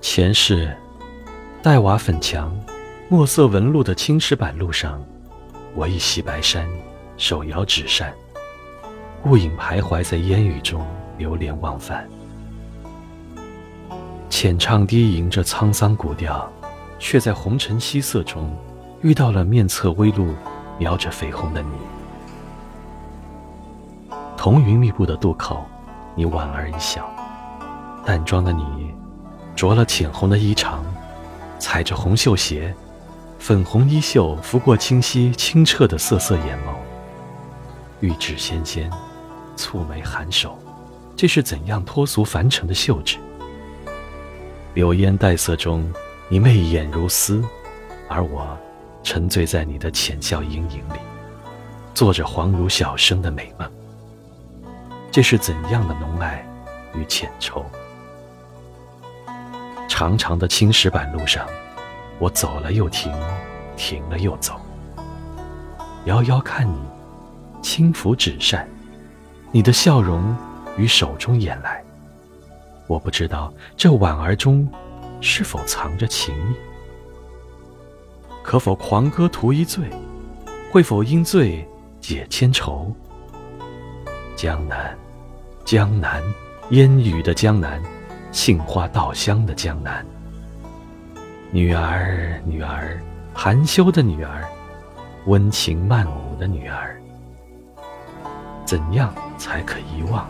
前世，黛瓦粉墙、墨色纹路的青石板路上，我一袭白衫，手摇纸扇，雾影徘徊在烟雨中，流连忘返。浅唱低吟着沧桑古调，却在红尘夕色中，遇到了面侧微露、描着绯红的你。彤云密布的渡口，你莞尔一笑，淡妆的你。着了浅红的衣裳，踩着红绣鞋，粉红衣袖拂过清晰清澈的涩涩眼眸，玉指纤纤，蹙眉含首，这是怎样脱俗凡尘的秀质？柳烟黛色中，你媚眼如丝，而我沉醉在你的浅笑阴影里，做着恍如小生的美梦。这是怎样的浓爱与浅愁？长长的青石板路上，我走了又停，停了又走。遥遥看你，轻抚纸扇，你的笑容于手中掩来。我不知道这婉儿中，是否藏着情意？可否狂歌图一醉？会否因醉解千愁？江南，江南，烟雨的江南。杏花稻香的江南，女儿，女儿，含羞的女儿，温情曼舞的女儿，怎样才可遗忘？